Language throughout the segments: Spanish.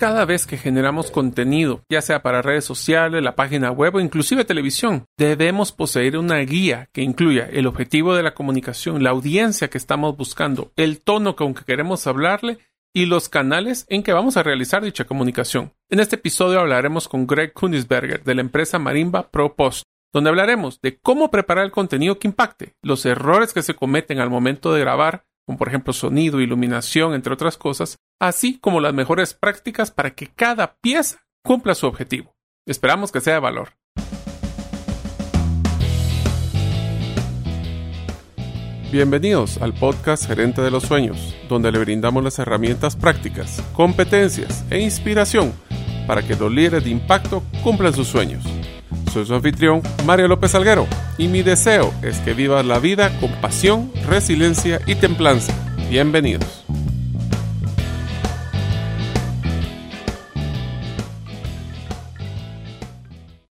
Cada vez que generamos contenido, ya sea para redes sociales, la página web o inclusive televisión, debemos poseer una guía que incluya el objetivo de la comunicación, la audiencia que estamos buscando, el tono con que queremos hablarle y los canales en que vamos a realizar dicha comunicación. En este episodio hablaremos con Greg Kunisberger de la empresa Marimba Pro Post, donde hablaremos de cómo preparar el contenido que impacte, los errores que se cometen al momento de grabar, como por ejemplo sonido, iluminación, entre otras cosas, así como las mejores prácticas para que cada pieza cumpla su objetivo. Esperamos que sea de valor. Bienvenidos al podcast Gerente de los Sueños, donde le brindamos las herramientas prácticas, competencias e inspiración para que los líderes de impacto cumplan sus sueños. Soy su anfitrión, Mario López Alguero, y mi deseo es que vivas la vida con pasión, resiliencia y templanza. Bienvenidos.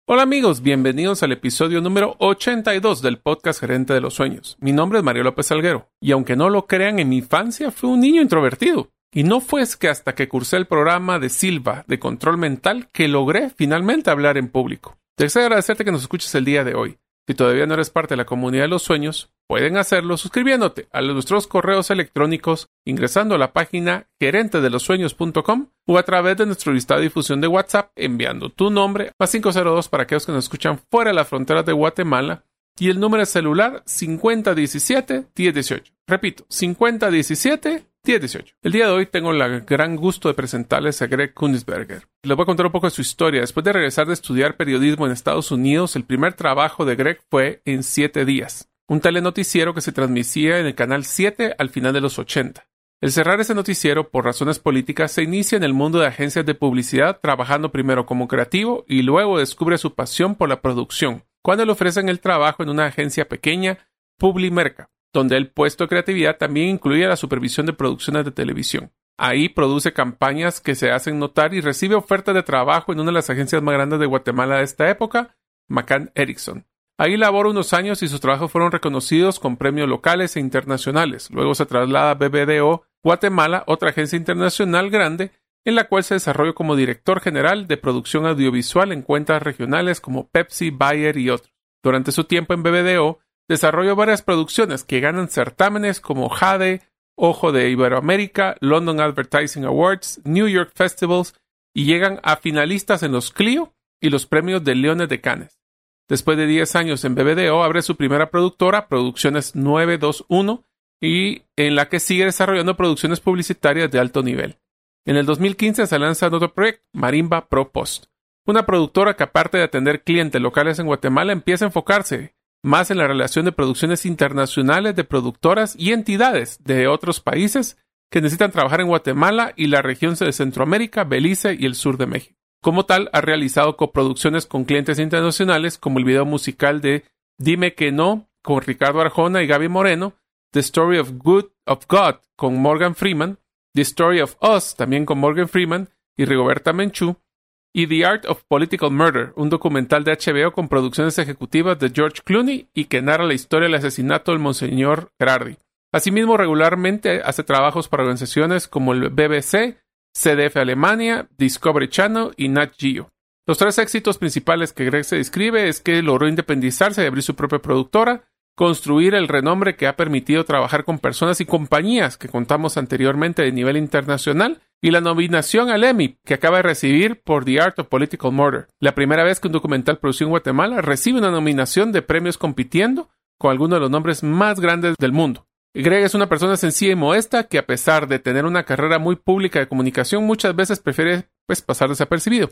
Hola amigos, bienvenidos al episodio número 82 del podcast Gerente de los Sueños. Mi nombre es Mario López Alguero, y aunque no lo crean, en mi infancia fui un niño introvertido. Y no fue que hasta que cursé el programa de Silva de control mental que logré finalmente hablar en público. Deseo agradecerte que nos escuches el día de hoy. Si todavía no eres parte de la comunidad de los sueños, pueden hacerlo suscribiéndote a nuestros correos electrónicos ingresando a la página gerentedelosueños.com o a través de nuestro listado de difusión de WhatsApp enviando tu nombre a 502 para aquellos que nos escuchan fuera de las fronteras de Guatemala y el número de celular 5017-1018. Repito, 5017 1018. El día de hoy tengo el gran gusto de presentarles a Greg Kunisberger. Les voy a contar un poco de su historia. Después de regresar de estudiar periodismo en Estados Unidos, el primer trabajo de Greg fue en Siete Días, un telenoticiero que se transmitía en el canal 7 al final de los 80. El cerrar ese noticiero por razones políticas se inicia en el mundo de agencias de publicidad trabajando primero como creativo y luego descubre su pasión por la producción, cuando le ofrecen el trabajo en una agencia pequeña, Publimerca donde el puesto de creatividad también incluye la supervisión de producciones de televisión. Ahí produce campañas que se hacen notar y recibe ofertas de trabajo en una de las agencias más grandes de Guatemala de esta época, McCann Erickson. Ahí labora unos años y sus trabajos fueron reconocidos con premios locales e internacionales. Luego se traslada a BBDO Guatemala, otra agencia internacional grande, en la cual se desarrolló como director general de producción audiovisual en cuentas regionales como Pepsi, Bayer y otros. Durante su tiempo en BBDO, desarrolló varias producciones que ganan certámenes como Jade, Ojo de Iberoamérica, London Advertising Awards, New York Festivals y llegan a finalistas en los Clio y los premios de Leones de Cannes. Después de 10 años en BBDO, abre su primera productora, Producciones 921, y en la que sigue desarrollando producciones publicitarias de alto nivel. En el 2015 se lanza otro proyecto, Marimba Pro Post, una productora que aparte de atender clientes locales en Guatemala empieza a enfocarse más en la relación de producciones internacionales de productoras y entidades de otros países que necesitan trabajar en Guatemala y la región de Centroamérica, Belice y el sur de México. Como tal, ha realizado coproducciones con clientes internacionales como el video musical de Dime que no con Ricardo Arjona y Gaby Moreno, The Story of Good of God con Morgan Freeman, The Story of Us también con Morgan Freeman y Rigoberta Menchú, y The Art of Political Murder, un documental de HBO con producciones ejecutivas de George Clooney y que narra la historia del asesinato del Monseñor Gerardi. Asimismo, regularmente hace trabajos para organizaciones como el BBC, CDF Alemania, Discovery Channel y Nat Geo. Los tres éxitos principales que Greg se describe es que logró independizarse y abrir su propia productora, construir el renombre que ha permitido trabajar con personas y compañías que contamos anteriormente de nivel internacional y la nominación al Emmy que acaba de recibir por The Art of Political Murder, la primera vez que un documental producido en Guatemala recibe una nominación de premios compitiendo con algunos de los nombres más grandes del mundo. Greg es una persona sencilla y modesta que a pesar de tener una carrera muy pública de comunicación muchas veces prefiere pues pasar desapercibido.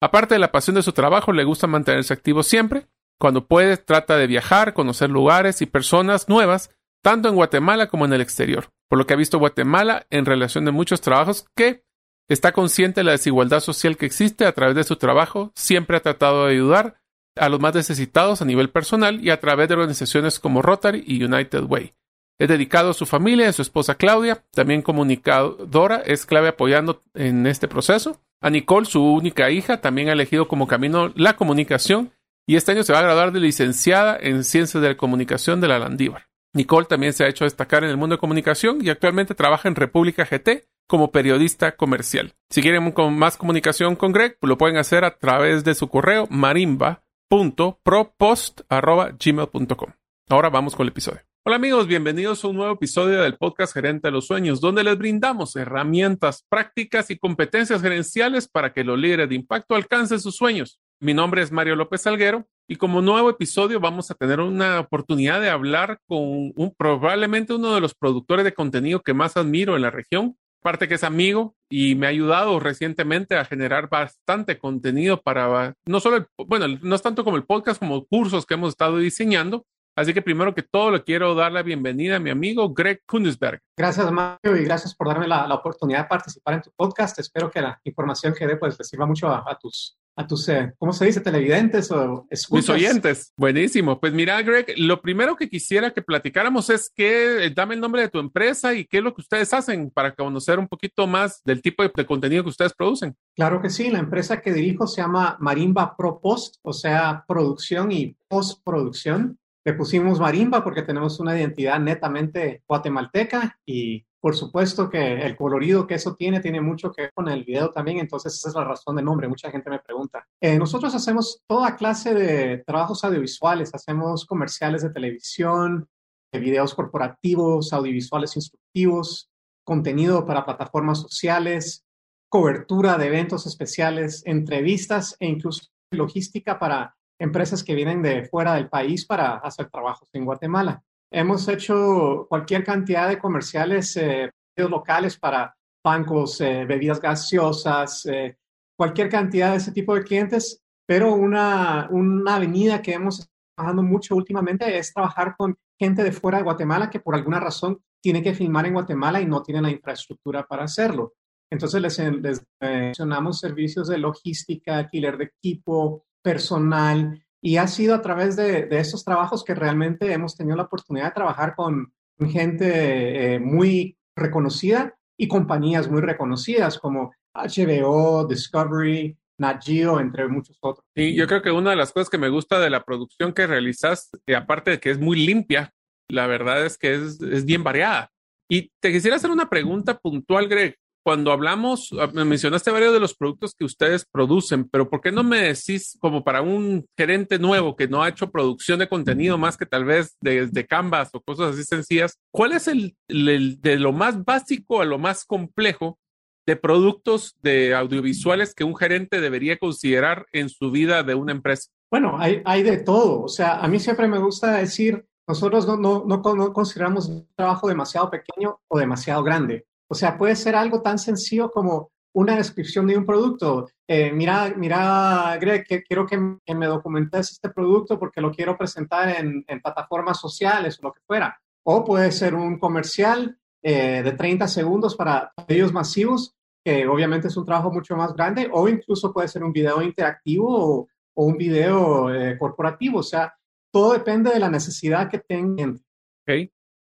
Aparte de la pasión de su trabajo, le gusta mantenerse activo siempre cuando puede, trata de viajar, conocer lugares y personas nuevas, tanto en Guatemala como en el exterior. Por lo que ha visto Guatemala en relación de muchos trabajos que está consciente de la desigualdad social que existe a través de su trabajo, siempre ha tratado de ayudar a los más necesitados a nivel personal y a través de organizaciones como Rotary y United Way. Es dedicado a su familia, a su esposa Claudia, también comunicadora, es clave apoyando en este proceso. A Nicole, su única hija, también ha elegido como camino la comunicación y este año se va a graduar de licenciada en Ciencias de la Comunicación de la Landívar. Nicole también se ha hecho destacar en el mundo de comunicación y actualmente trabaja en República GT como periodista comercial. Si quieren más comunicación con Greg, lo pueden hacer a través de su correo marimba.propost.gmail.com. Ahora vamos con el episodio. Hola amigos, bienvenidos a un nuevo episodio del podcast Gerente de los Sueños, donde les brindamos herramientas prácticas y competencias gerenciales para que los líderes de impacto alcancen sus sueños. Mi nombre es Mario López Salguero y como nuevo episodio vamos a tener una oportunidad de hablar con un, probablemente uno de los productores de contenido que más admiro en la región, parte que es amigo y me ha ayudado recientemente a generar bastante contenido para no solo, el, bueno, no es tanto como el podcast, como cursos que hemos estado diseñando Así que primero que todo le quiero dar la bienvenida a mi amigo Greg Kunisberg. Gracias Mario y gracias por darme la, oportunidad de participar en tu podcast. Espero que la información que dé pues sirva mucho a, tus a tus, ¿cómo se dice? Televidentes o escuchas. Mis oyentes. Buenísimo. Pues mira, Greg, lo primero que quisiera que platicáramos es que, eh, dame el nombre de tu empresa y qué es lo que ustedes hacen para conocer un poquito más del tipo de, de contenido que ustedes producen. Claro que sí. La empresa que dirijo se llama Marimba Pro Post, o sea, producción y postproducción. Le pusimos marimba porque tenemos una identidad netamente guatemalteca y por supuesto que el colorido que eso tiene tiene mucho que ver con el video también, entonces esa es la razón del nombre. Mucha gente me pregunta. Eh, nosotros hacemos toda clase de trabajos audiovisuales, hacemos comerciales de televisión, de videos corporativos, audiovisuales instructivos, contenido para plataformas sociales, cobertura de eventos especiales, entrevistas e incluso logística para empresas que vienen de fuera del país para hacer trabajos en Guatemala. Hemos hecho cualquier cantidad de comerciales eh, locales para bancos, eh, bebidas gaseosas, eh, cualquier cantidad de ese tipo de clientes, pero una, una avenida que hemos estado trabajando mucho últimamente es trabajar con gente de fuera de Guatemala que por alguna razón tiene que filmar en Guatemala y no tiene la infraestructura para hacerlo. Entonces les, les mencionamos servicios de logística, alquiler de equipo, personal y ha sido a través de, de estos trabajos que realmente hemos tenido la oportunidad de trabajar con gente eh, muy reconocida y compañías muy reconocidas como HBO, Discovery, Nat Geo, entre muchos otros. Y yo creo que una de las cosas que me gusta de la producción que realizas, aparte de que es muy limpia, la verdad es que es, es bien variada. Y te quisiera hacer una pregunta puntual, Greg cuando hablamos, ah, me mencionaste varios de los productos que ustedes producen, pero ¿por qué no me decís como para un gerente nuevo que no ha hecho producción de contenido más que tal vez desde Canvas o cosas así sencillas? ¿Cuál es el, de lo más básico a lo más complejo de productos de audiovisuales que un gerente debería considerar en su vida de una empresa? Bueno, hay, hay de todo. O sea, a mí siempre me gusta decir, nosotros no, no, no, no consideramos un trabajo demasiado pequeño o demasiado grande o sea, puede ser algo tan sencillo como una descripción de un producto. Eh, mira, mira, Greg, que quiero que, me documentes este producto porque lo quiero presentar en, plataformas sociales o lo que fuera. O puede ser un comercial eh, de 30 segundos para medios masivos, que obviamente es un trabajo mucho más grande, o incluso puede ser un video interactivo o, un video eh, corporativo. O sea, todo depende de la necesidad que tengan. Okay.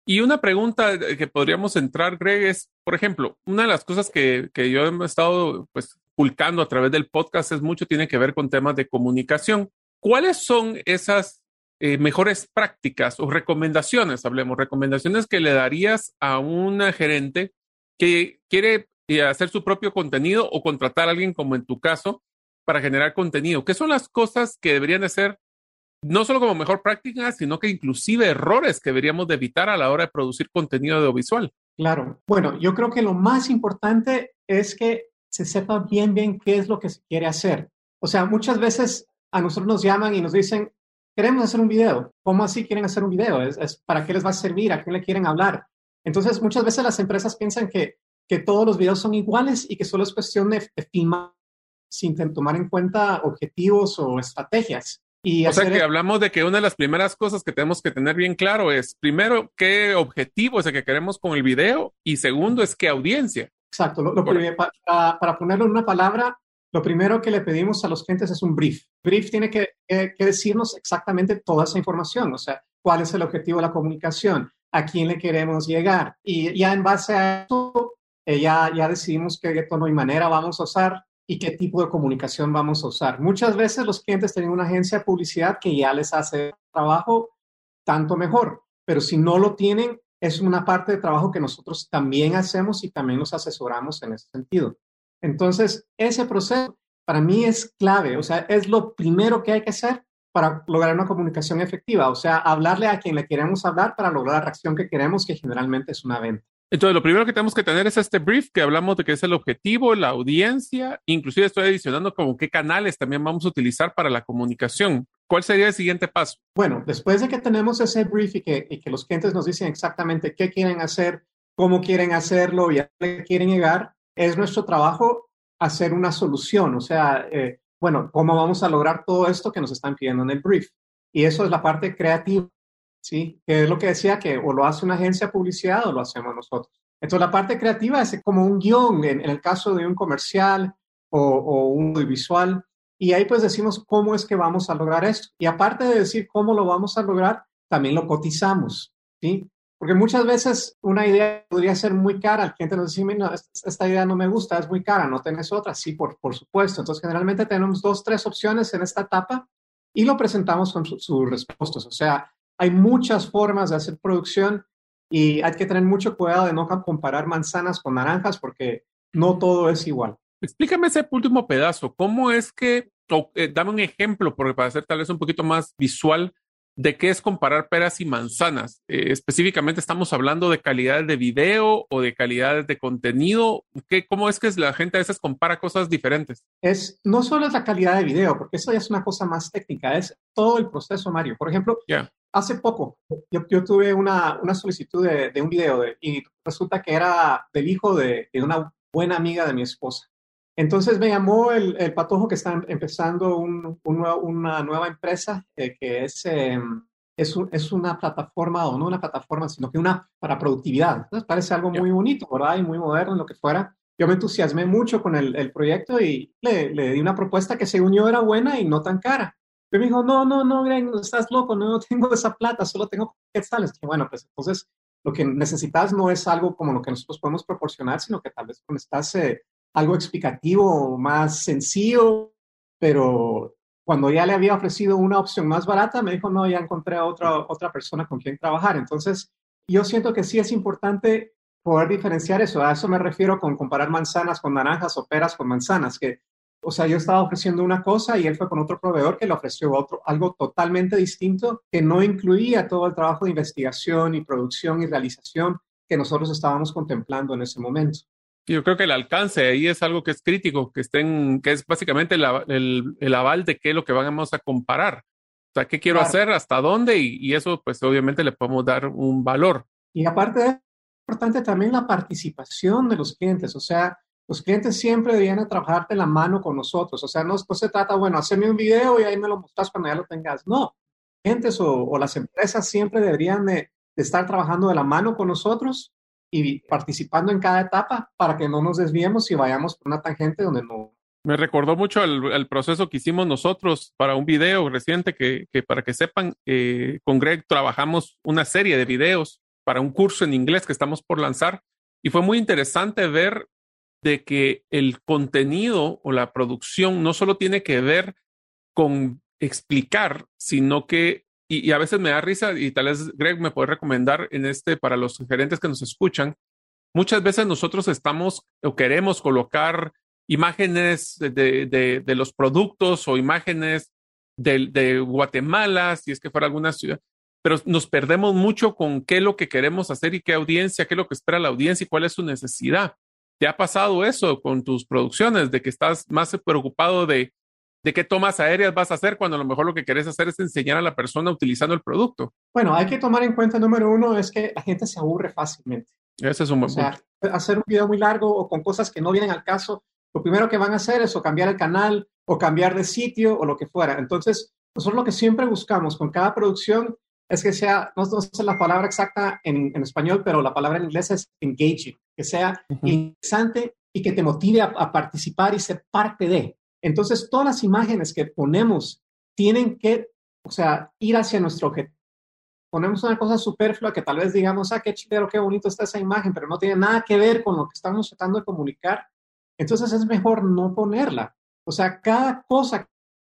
Y una pregunta que podríamos entrar, Greg, es, por ejemplo, una de las cosas que, que yo he estado pues publicando a través del podcast es mucho, tiene que ver con temas de comunicación. ¿Cuáles son esas eh, mejores prácticas o recomendaciones, hablemos, recomendaciones que le darías a una gerente que quiere eh, hacer su propio contenido o contratar a alguien como en tu caso para generar contenido? ¿Qué son las cosas que deberían de ser no solo como mejor práctica, sino que inclusive errores que deberíamos de evitar a la hora de producir contenido audiovisual. Claro. Bueno, yo creo que lo más importante es que se sepa bien, bien qué es lo que se quiere hacer. O sea, muchas veces a nosotros nos llaman y nos dicen, queremos hacer un video. ¿Cómo así quieren hacer un video? ¿Es, para qué les va a servir? ¿A quién le quieren hablar? Entonces, muchas veces las empresas piensan que, que todos los videos son iguales y que solo es cuestión de, de filmar sin tomar en cuenta objetivos o estrategias o sea que hablamos de que una de las primeras cosas que tenemos que tener bien claro es, primero, qué objetivo es el que queremos con el video y segundo es qué audiencia. Exacto. para, ponerlo en una palabra, lo primero que le pedimos a los clientes es un brief. Brief tiene que, decirnos exactamente toda esa información, o sea, cuál es el objetivo de la comunicación, a quién le queremos llegar. Y ya en base a eso, eh, ya, ya decidimos qué tono y manera vamos a usar y qué tipo de comunicación vamos a usar. Muchas veces los clientes tienen una agencia de publicidad que ya les hace trabajo tanto mejor, pero si no lo tienen, es una parte de trabajo que nosotros también hacemos y también nos asesoramos en ese sentido. Entonces, ese proceso para mí es clave, o sea, es lo primero que hay que hacer para lograr una comunicación efectiva, o sea, hablarle a quien le queremos hablar para lograr la reacción que queremos, que generalmente es una venta. Entonces, lo primero que tenemos que tener es este brief que hablamos de que es el objetivo, la audiencia, inclusive estoy adicionando como qué canales también vamos a utilizar para la comunicación. ¿Cuál sería el siguiente paso? Bueno, después de que tenemos ese brief y que, y que los clientes nos dicen exactamente qué quieren hacer, cómo quieren hacerlo y a qué quieren llegar, es nuestro trabajo hacer una solución, o sea, eh, bueno, ¿cómo vamos a lograr todo esto que nos están pidiendo en el brief? Y eso es la parte creativa, ¿sí? Que es lo que decía, que o lo hace una agencia de publicidad o lo hacemos nosotros. Entonces, la parte creativa es como un guion en, el caso de un comercial o, un visual. Y ahí pues decimos cómo es que vamos a lograr esto. Y aparte de decir cómo lo vamos a lograr, también lo cotizamos, ¿sí? Porque muchas veces una idea podría ser muy cara, el cliente nos dice, no, esta idea no me gusta, es muy cara, no tenés otra. Sí, por, por supuesto. Entonces, generalmente tenemos dos, tres opciones en esta etapa y lo presentamos con sus respuestas. O sea, hay muchas formas de hacer producción y hay que tener mucho cuidado de no comparar manzanas con naranjas porque no todo es igual. Explícame ese último pedazo. ¿Cómo es que, eh, dame un ejemplo, porque para hacer tal vez un poquito más visual, de qué es comparar peras y manzanas. Eh, específicamente estamos hablando de calidad de video o de calidad de contenido. ¿Qué, ¿Cómo es que la gente a veces compara cosas diferentes? Es, no solo es la calidad de video, porque eso ya es una cosa más técnica, es todo el proceso, Mario. Por ejemplo, hace poco yo, yo tuve una, una solicitud de, de un video y resulta que era del hijo de, de una buena amiga de mi esposa. Entonces me llamó el, el patojo que está empezando un, una nueva empresa eh, que es, em, es, es, una plataforma, o no una plataforma, sino que una para productividad. Entonces parece algo muy bonito, ¿verdad? Y muy moderno, lo que fuera. Yo me entusiasmé mucho con el, el proyecto y le, le, di una propuesta que según yo era buena y no tan cara. Pero me dijo, no, no, no, Greg, estás loco, no, no tengo esa plata, solo tengo quetzales. Que bueno, pues entonces lo que necesitas no es algo como lo que nosotros podemos proporcionar, sino que tal vez estás eh, algo explicativo, más sencillo, pero cuando ya le había ofrecido una opción más barata, me dijo, no, ya encontré a otra, otra persona con quien trabajar. Entonces, yo siento que sí es importante poder diferenciar eso. A eso me refiero con comparar manzanas con naranjas o peras con manzanas, que, o sea, yo estaba ofreciendo una cosa y él fue con otro proveedor que le ofreció otro, algo totalmente distinto que no incluía todo el trabajo de investigación y producción y realización que nosotros estábamos contemplando en ese momento. Yo creo que el alcance ahí es algo que es crítico, que estén, que es básicamente el, el, aval de qué es lo que vamos a comparar. O sea, qué quiero hacer, hasta dónde, y, eso, pues obviamente le podemos dar un valor. Y aparte es importante también la participación de los clientes. O sea, los clientes siempre deberían trabajar de la mano con nosotros. O sea, no, se trata, bueno, hacerme un video y ahí me lo mostras cuando ya lo tengas. No, clientes o, o las empresas siempre deberían de, de estar trabajando de la mano con nosotros y participando en cada etapa para que no nos desviemos y vayamos por una tangente donde no. Me recordó mucho el, proceso que hicimos nosotros para un video reciente que, que para que sepan, eh, con Greg trabajamos una serie de videos para un curso en inglés que estamos por lanzar y fue muy interesante ver de que el contenido o la producción no solo tiene que ver con explicar, sino que y, a veces me da risa y tal vez Greg me puede recomendar en este para los gerentes que nos escuchan. Muchas veces nosotros estamos o queremos colocar imágenes de, de, de los productos o imágenes de, de, Guatemala, si es que fuera alguna ciudad, pero nos perdemos mucho con qué es lo que queremos hacer y qué audiencia, qué es lo que espera la audiencia y cuál es su necesidad. ¿Te ha pasado eso con tus producciones, de que estás más preocupado de de qué tomas aéreas vas a hacer cuando a lo mejor lo que quieres hacer es enseñar a la persona utilizando el producto. Bueno, hay que tomar en cuenta, número uno, es que la gente se aburre fácilmente. Ese es un buen o sea, Hacer un video muy largo o con cosas que no vienen al caso, lo primero que van a hacer es o cambiar el canal o cambiar de sitio o lo que fuera. Entonces, nosotros lo que siempre buscamos con cada producción es que sea, no, sé la palabra exacta en, en, español, pero la palabra en inglés es engaging, que sea interesante y que te motive a participar y ser parte de. Entonces, todas las imágenes que ponemos tienen que, o sea, ir hacia nuestro objetivo. Ponemos una cosa superflua que tal vez digamos, ah, qué chido, qué bonito está esa imagen, pero no tiene nada que ver con lo que estamos tratando de comunicar. Entonces es mejor no ponerla. O sea, cada cosa que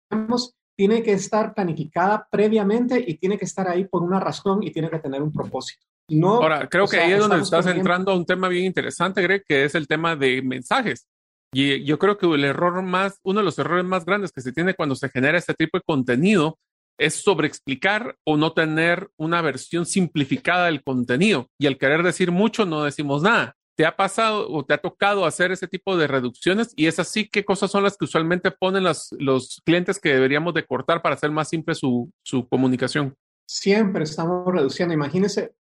tenemos tiene que estar planificada previamente y tiene que estar ahí por una razón y tiene que tener un propósito. No, Ahora, creo que ahí es donde estás entrando a un tema bien interesante, Greg, que es el tema de mensajes. Y yo creo que el error más, uno de los errores más grandes que se tiene cuando se genera este tipo de contenido es sobreexplicar o no tener una versión simplificada del contenido. Y al querer decir mucho, no decimos nada. ¿Te ha pasado o te ha tocado hacer ese tipo de reducciones? Y es así, ¿qué cosas son las que usualmente ponen los, los clientes que deberíamos de cortar para hacer más simple su, su comunicación? Siempre estamos reduciendo. Imagínense,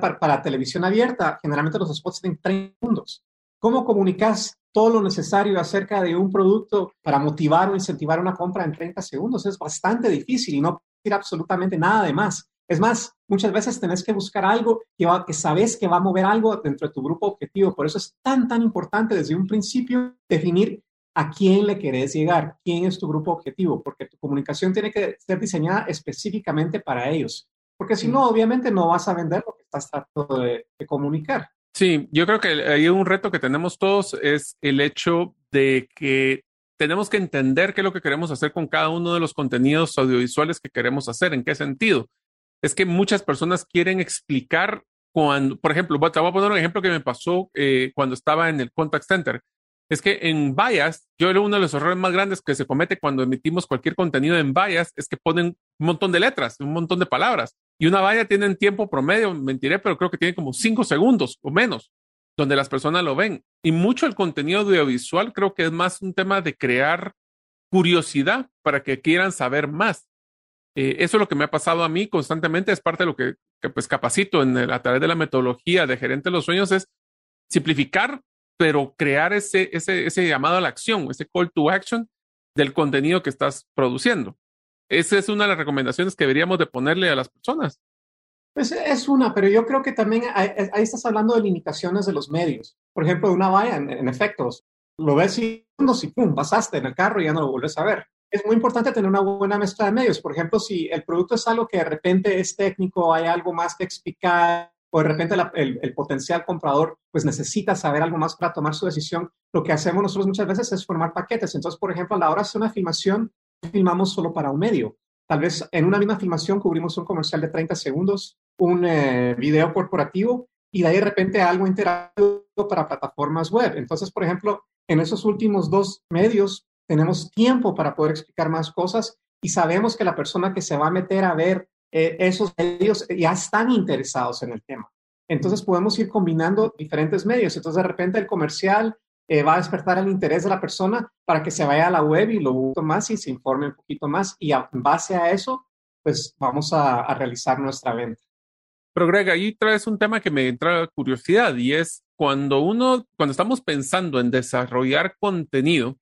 para, para televisión abierta, generalmente los spots tienen 30 segundos. ¿Cómo comunicas todo lo necesario acerca de un producto para motivar o incentivar una compra en 30 segundos? Es bastante difícil y no decir absolutamente nada de más. Es más, muchas veces tenés que buscar algo que, que sabes que va a mover algo dentro de tu grupo objetivo. Por eso es tan, tan importante desde un principio definir a quién le querés llegar, quién es tu grupo objetivo, porque tu comunicación tiene que ser diseñada específicamente para ellos. Porque si no, obviamente no vas a vender lo que estás tratando de, de comunicar. Sí, yo creo que hay un reto que tenemos todos es el hecho de que tenemos que entender qué es lo que queremos hacer con cada uno de los contenidos audiovisuales que queremos hacer, en qué sentido es que muchas personas quieren explicar cuando, por ejemplo, te voy a poner un ejemplo que me pasó eh, cuando estaba en el contact center. Es que en Bias, yo era uno de los errores más grandes que se comete cuando emitimos cualquier contenido en Bias, es que ponen un montón de letras, un montón de palabras. Y una valla tiene en tiempo promedio, mentiré, pero creo que tiene como cinco segundos o menos, donde las personas lo ven. Y mucho el contenido audiovisual creo que es más un tema de crear curiosidad para que quieran saber más. Eh, eso es lo que me ha pasado a mí constantemente, es parte de lo que, pues capacito en a través de la metodología de gerente de los sueños, es simplificar, pero crear ese, ese, ese llamado a la acción, ese call to action del contenido que estás produciendo. Esa es una de las recomendaciones que deberíamos de ponerle a las personas. Pues es una, pero yo creo que también ahí, estás hablando de limitaciones de los medios. Por ejemplo, una valla, en, efectos, lo ves y, y pum, pasaste en el carro y ya no lo vuelves a ver es muy importante tener una buena mezcla de medios. Por ejemplo, si el producto es algo que de repente es técnico, hay algo más que explicar, o de repente el, potencial comprador pues necesita saber algo más para tomar su decisión, lo que hacemos nosotros muchas veces es formar paquetes. Entonces, por ejemplo, a la hora de hacer una filmación, filmamos solo para un medio. Tal vez en una misma filmación cubrimos un comercial de 30 segundos, un eh, video corporativo y de ahí de repente algo interactivo para plataformas web. Entonces, por ejemplo, en esos últimos dos medios tenemos tiempo para poder explicar más cosas y sabemos que la persona que se va a meter a ver eh, esos medios ya están interesados en el tema. Entonces podemos ir combinando diferentes medios. Entonces de repente el comercial eh, va a despertar el interés de la persona para que se vaya a la web y lo busque más y se informe un poquito más. Y en base a eso, pues vamos a, a realizar nuestra venta. Pero Greg, ahí traes un tema que me entra curiosidad y es cuando uno, cuando estamos pensando en desarrollar contenido,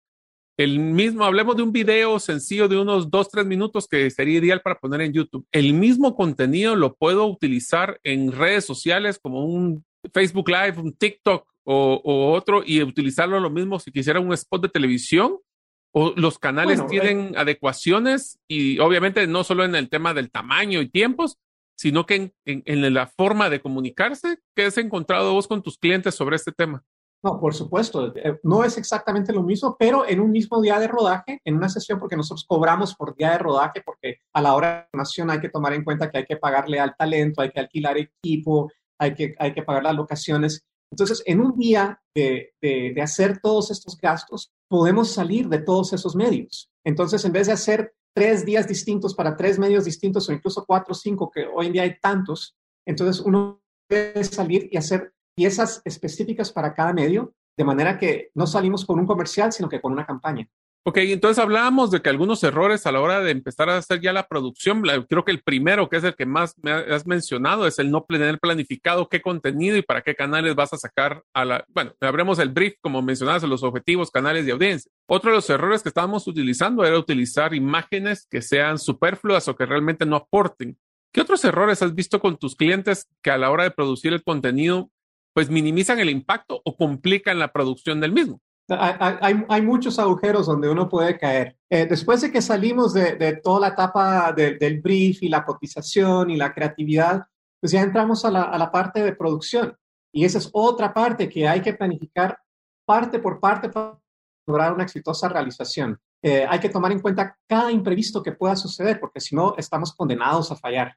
el mismo, hablemos de un video sencillo de unos dos, tres minutos que sería ideal para poner en YouTube. El mismo contenido lo puedo utilizar en redes sociales como un Facebook Live, un TikTok o, otro y utilizarlo lo mismo si quisiera un spot de televisión. O los canales tienen adecuaciones y obviamente no solo en el tema del tamaño y tiempos, sino que en la forma de comunicarse. ¿Qué has encontrado vos con tus clientes sobre este tema? No, por supuesto, eh, no es exactamente lo mismo, pero en un mismo día de rodaje, en una sesión, porque nosotros cobramos por día de rodaje, porque a la hora de formación hay que tomar en cuenta que hay que pagarle al talento, hay que alquilar equipo, hay que, hay que pagar las locaciones. Entonces, en un día de, hacer todos estos gastos, podemos salir de todos esos medios. Entonces, en vez de hacer tres días distintos para tres medios distintos o incluso cuatro o cinco, que hoy en día hay tantos, entonces uno puede salir y hacer piezas específicas para cada medio, de manera que no salimos con un comercial, sino que con una campaña. Ok, entonces hablábamos de que algunos errores a la hora de empezar a hacer ya la producción, creo que el primero, que es el que más me has mencionado, es el no tener planificado qué contenido y para qué canales vas a sacar a la, bueno, abremos el brief, como mencionabas, los objetivos, canales de audiencia. Otro de los errores que estábamos utilizando era utilizar imágenes que sean superfluas o que realmente no aporten. ¿Qué otros errores has visto con tus clientes que a la hora de producir el contenido pues minimizan el impacto o complican la producción del mismo. Hay, muchos agujeros donde uno puede caer. Eh, después de que salimos de, toda la etapa del brief y la cotización y la creatividad, pues ya entramos a la, a parte de producción. Y esa es otra parte que hay que planificar parte por parte para lograr una exitosa realización. eh, hay que tomar en cuenta cada imprevisto que pueda suceder, porque si no, estamos condenados a fallar.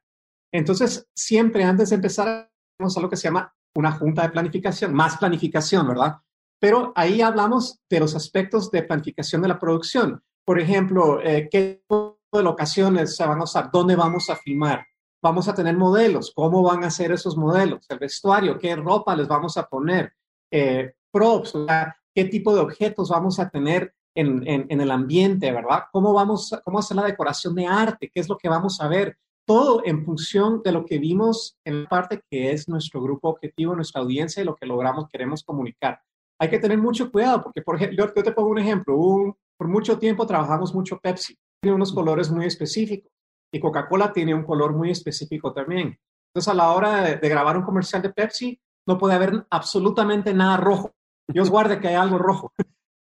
Entonces, siempre antes de empezar, tenemos algo que se llama una junta de planificación, más planificación, ¿verdad? Pero ahí hablamos de los aspectos de planificación de la producción. Por ejemplo, eh, qué tipo de locaciones se van a usar, dónde vamos a filmar, vamos a tener modelos, cómo van a ser esos modelos, el vestuario, qué ropa les vamos a poner, eh, props, qué tipo de objetos vamos a tener en, en, el ambiente, ¿verdad? ¿Cómo vamos, cómo hacer la decoración de arte? ¿Qué es lo que vamos a ver? Todo en función de lo que vimos en la parte que es nuestro grupo objetivo, nuestra audiencia y lo que logramos, queremos comunicar. Hay que tener mucho cuidado porque, por ejemplo, yo, te pongo un ejemplo. por mucho tiempo trabajamos mucho Pepsi. Tiene unos colores muy específicos y Coca-Cola tiene un color muy específico también. Entonces, a la hora de, de grabar un comercial de Pepsi, no puede haber absolutamente nada rojo. Dios guarde que haya algo rojo.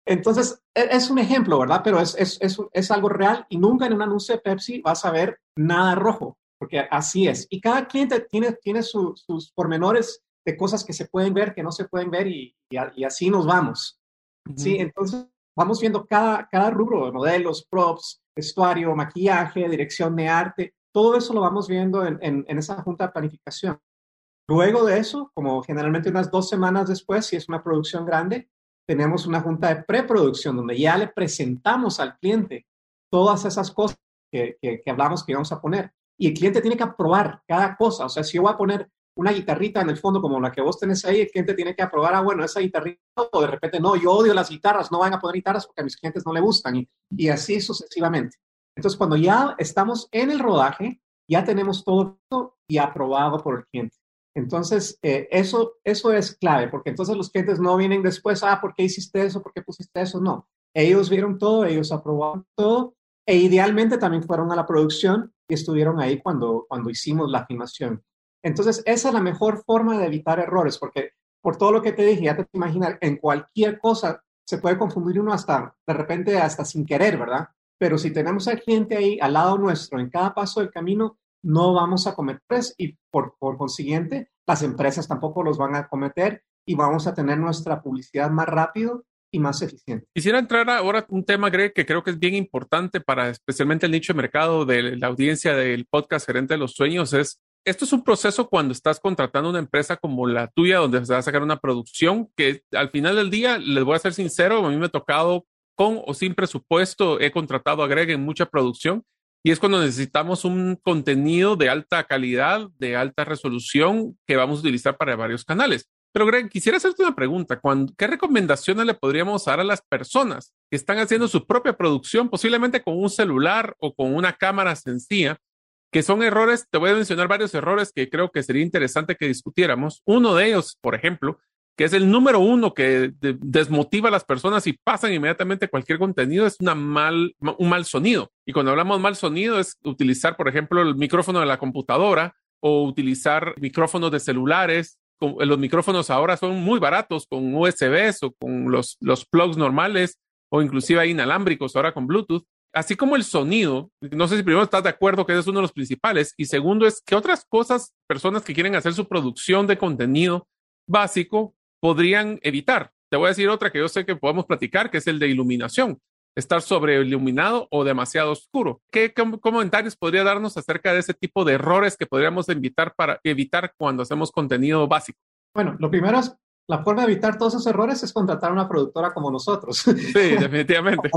Entonces, e, es un ejemplo, ¿verdad? Pero es, es, es, es, algo real y nunca en un anuncio de Pepsi vas a ver nada rojo, porque así es. Y cada cliente tiene, tiene sus pormenores de cosas que se pueden ver, que no se pueden ver y, y, así nos vamos. Sí, entonces vamos viendo cada, cada rubro, modelos, props, vestuario, maquillaje, dirección de arte, todo eso lo vamos viendo en, en, en esa junta de planificación. Luego de eso, como generalmente unas dos semanas después, si es una producción grande, tenemos una junta de preproducción donde ya le presentamos al cliente todas esas cosas que, que, hablamos que vamos a poner. Y el cliente tiene que aprobar cada cosa. O sea, si yo voy a poner una guitarrita en el fondo como la que vos tenés ahí, el cliente tiene que aprobar, ah, bueno, esa guitarrita, o de repente, no, yo odio las guitarras, no van a poner guitarras porque a mis clientes no le gustan, y, así sucesivamente. Entonces, cuando ya estamos en el rodaje, ya tenemos todo y aprobado por el cliente. Entonces, eh, eso, eso es clave, porque entonces los clientes no vienen después, ah, ¿por qué hiciste eso? ¿Por qué pusiste eso? No, ellos vieron todo, ellos aprobaron todo, e idealmente también fueron a la producción y estuvieron ahí cuando, cuando hicimos la filmación. Entonces, esa es la mejor forma de evitar errores, porque por todo lo que te dije, ya te imaginar, en cualquier cosa se puede confundir uno hasta, de repente, hasta sin querer, ¿verdad? Pero si tenemos al cliente ahí al lado nuestro, en cada paso del camino, no vamos a cometer y por, por consiguiente las empresas tampoco los van a cometer y vamos a tener nuestra publicidad más rápido y más eficiente. Quisiera entrar ahora un tema, Greg, que creo que es bien importante para especialmente el nicho de mercado de la audiencia del podcast Gerente de los Sueños, es esto es un proceso cuando estás contratando una empresa como la tuya, donde se va a sacar una producción que al final del día, les voy a ser sincero, a mí me ha tocado con o sin presupuesto, he contratado a Greg en mucha producción y es cuando necesitamos un contenido de alta calidad, de alta resolución que vamos a utilizar para varios canales. Pero Greg, quisiera hacerte una pregunta. ¿Qué recomendaciones le podríamos dar a las personas que están haciendo su propia producción, posiblemente con un celular o con una cámara sencilla, que son errores? Te voy a mencionar varios errores que creo que sería interesante que discutiéramos. Uno de ellos, por ejemplo, que es el número uno que desmotiva a las personas y pasan inmediatamente cualquier contenido, es una mal, un mal sonido. Y cuando hablamos mal sonido es utilizar, por ejemplo, el micrófono de la computadora o utilizar micrófonos de celulares. Los micrófonos ahora son muy baratos con USBs o con los, los plugs normales o inclusive inalámbricos ahora con Bluetooth. Así como el sonido, no sé si primero estás de acuerdo que ese es uno de los principales y segundo es que otras cosas, personas que quieren hacer su producción de contenido básico, podrían evitar. Te voy a decir otra que yo sé que podemos platicar, que es el de iluminación. Estar sobre iluminado o demasiado oscuro. ¿Qué comentarios podría darnos acerca de ese tipo de errores que podríamos evitar para evitar cuando hacemos contenido básico? Bueno, lo primero es la forma de evitar todos esos errores es contratar a una productora como nosotros. Sí, definitivamente.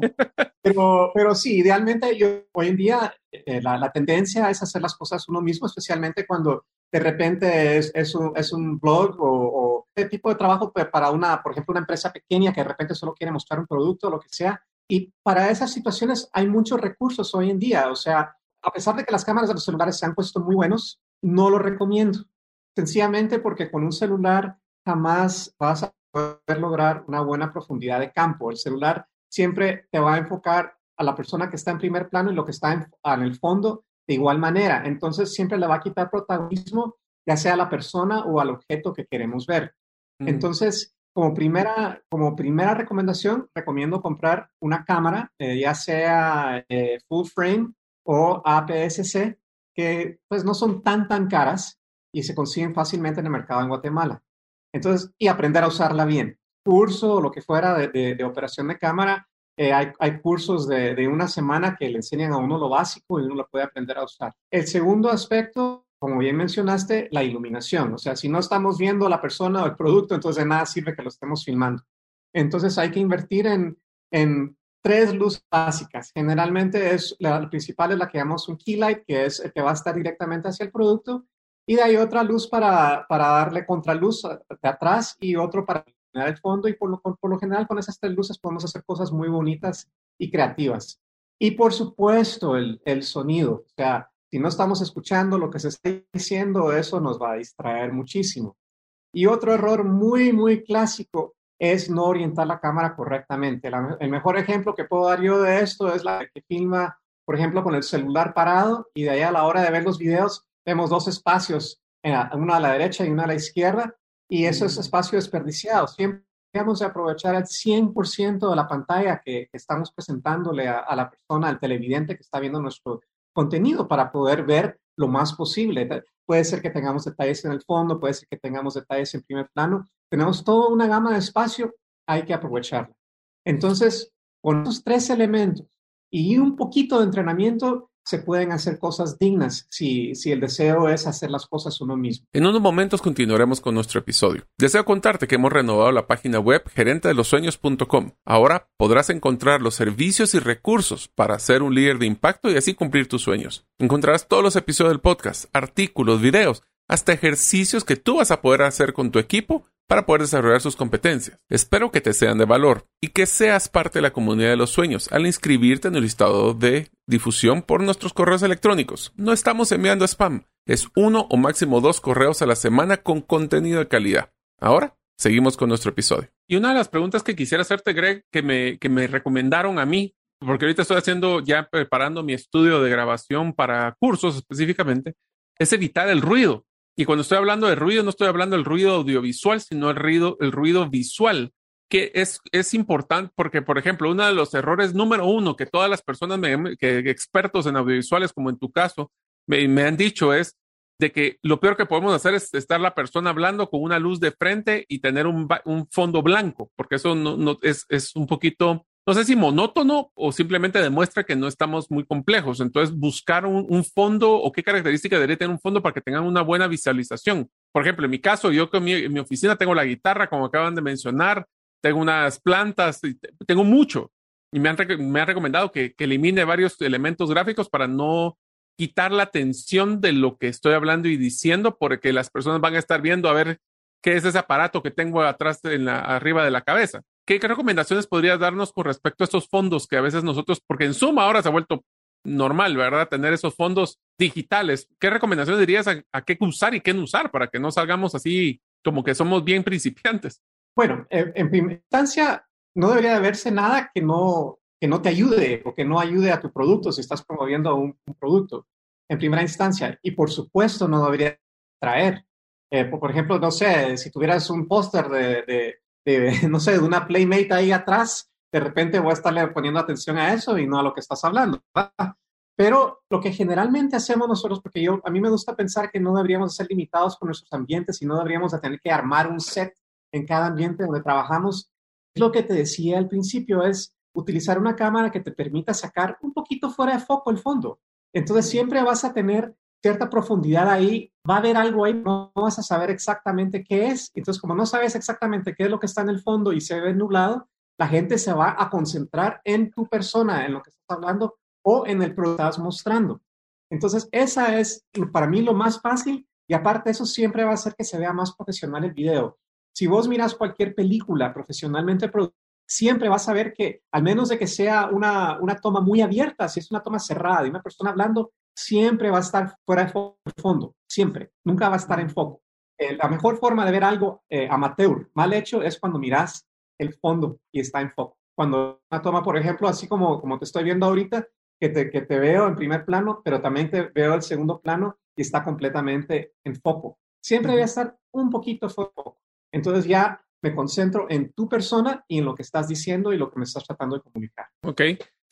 pero, pero sí, idealmente yo, hoy en día eh, la, la, tendencia es hacer las cosas uno mismo, especialmente cuando de repente es, es, un, es un, blog o, o este tipo de trabajo para una, por ejemplo, una empresa pequeña que de repente solo quiere mostrar un producto o lo que sea. Y para esas situaciones hay muchos recursos hoy en día. O sea, a pesar de que las cámaras de los celulares se han puesto muy buenos, no lo recomiendo. Sencillamente porque con un celular jamás vas a poder lograr una buena profundidad de campo. El celular siempre te va a enfocar a la persona que está en primer plano y lo que está en, en el fondo de igual manera. Entonces siempre le va a quitar protagonismo, ya sea a la persona o al objeto que queremos ver. Mm. Entonces, como primera, como primera recomendación, recomiendo comprar una cámara, eh, ya sea eh, full frame o APS-C, que pues no son tan, tan caras y se consiguen fácilmente en el mercado en Guatemala. Entonces, y aprender a usarla bien. Curso lo que fuera de, operación de cámara Eh, hay, cursos de, una semana que le enseñan a uno lo básico y uno lo puede aprender a usar. El segundo aspecto, como bien mencionaste, la iluminación. O sea, si no estamos viendo a la persona o el producto, entonces de nada sirve que lo estemos filmando. Entonces hay que invertir en, en tres luces básicas. Generalmente es la, principal es la que llamamos un key light, que es el que va a estar directamente hacia el producto. Y de ahí otra luz para, para darle contraluz de atrás y otro para iluminar el fondo. Y por lo, por lo general con esas tres luces podemos hacer cosas muy bonitas y creativas. Y por supuesto el, el sonido. O sea, si no estamos escuchando lo que se está diciendo, eso nos va a distraer muchísimo. Y otro error muy, muy clásico es no orientar la cámara correctamente. el mejor ejemplo que puedo dar yo de esto es la que filma, por ejemplo, con el celular parado y de ahí a la hora de ver los videos vemos dos espacios, una a la derecha y una a la izquierda, y eso es mm. espacio desperdiciado. Siempre debemos de aprovechar el 100% de la pantalla que, estamos presentándole a, a, la persona, al televidente que está viendo nuestro contenido para poder ver lo más posible. Puede ser que tengamos detalles en el fondo, puede ser que tengamos detalles en primer plano. Tenemos toda una gama de espacio, hay que aprovecharla. Entonces, con estos tres elementos y un poquito de entrenamiento, se pueden hacer cosas dignas si, si el deseo es hacer las cosas uno mismo. En unos momentos continuaremos con nuestro episodio. Deseo contarte que hemos renovado la página web gerentedelosueños.com. Ahora podrás encontrar los servicios y recursos para ser un líder de impacto y así cumplir tus sueños. Encontrarás todos los episodios del podcast, artículos, videos, hasta ejercicios que tú vas a poder hacer con tu equipo para poder desarrollar sus competencias. Espero que te sean de valor y que seas parte de la comunidad de los sueños al inscribirte en el listado de difusión por nuestros correos electrónicos. No estamos enviando spam, es uno o máximo dos correos a la semana con contenido de calidad. Ahora, seguimos con nuestro episodio. Y una de las preguntas que quisiera hacerte, Greg, que me, que me recomendaron a mí, porque ahorita estoy haciendo, ya preparando mi estudio de grabación para cursos específicamente, es evitar el ruido. Y cuando estoy hablando de ruido, no estoy hablando del ruido audiovisual, sino el ruido, el ruido visual, que es, es importante porque, por ejemplo, uno de los errores número uno que todas las personas, que expertos en audiovisuales, como en tu caso, me, me, han dicho es de que lo peor que podemos hacer es estar la persona hablando con una luz de frente y tener un, un fondo blanco, porque eso no, no es, es un poquito no sé si monótono o simplemente demuestra que no estamos muy complejos. Entonces, buscar un, fondo o qué características debería tener un fondo para que tengan una buena visualización. Por ejemplo, en mi caso, yo con mi, en mi oficina tengo la guitarra, como acaban de mencionar, tengo unas plantas, tengo mucho. Y me han, me han recomendado que, elimine varios elementos gráficos para no quitar la atención de lo que estoy hablando y diciendo, porque las personas van a estar viendo a ver qué es ese aparato que tengo atrás en la, arriba de la cabeza. ¿Qué, recomendaciones podrías darnos con respecto a estos fondos que a veces nosotros, porque en suma ahora se ha vuelto normal, ¿verdad? Tener esos fondos digitales. ¿Qué recomendaciones dirías a, qué usar y qué no usar para que no salgamos así como que somos bien principiantes? Bueno, en, primera instancia, no debería de verse nada que no, que no te ayude o que no ayude a tu producto si estás promoviendo un, producto en primera instancia. Y por supuesto, no debería traer. Eh, por, ejemplo, no sé, si tuvieras un póster de, no sé, de una playmate ahí atrás, de repente voy a estarle poniendo atención a eso y no a lo que estás hablando. Pero lo que generalmente hacemos nosotros, porque yo, a mí me gusta pensar que no deberíamos ser limitados con nuestros ambientes y no deberíamos de tener que armar un set en cada ambiente donde trabajamos. Lo que te decía al principio es utilizar una cámara que te permita sacar un poquito fuera de foco el fondo. Entonces siempre vas a tener cierta profundidad ahí, va a haber algo ahí, no vas a saber exactamente qué es. Entonces, como no sabes exactamente qué es lo que está en el fondo y se ve nublado, la gente se va a concentrar en tu persona, en lo que estás hablando o en el producto que estás mostrando. Entonces, esa es para mí lo más fácil y aparte eso siempre va a hacer que se vea más profesional el video. Si vos miras cualquier película profesionalmente producida, siempre vas a ver que, al menos de que sea una, una toma muy abierta, si es una toma cerrada y una persona hablando, siempre va a estar fuera de fondo, siempre, nunca va a estar en foco. Eh, la mejor forma de ver algo eh, amateur, mal hecho, es cuando miras el fondo y está en foco. Cuando una toma, por ejemplo, así como, como te estoy viendo ahorita, que te, que te veo en primer plano, pero también te veo el segundo plano y está completamente en foco. Siempre debe estar un poquito foco. Entonces ya me concentro en tu persona y en lo que estás diciendo y lo que me estás tratando de comunicar. Ok.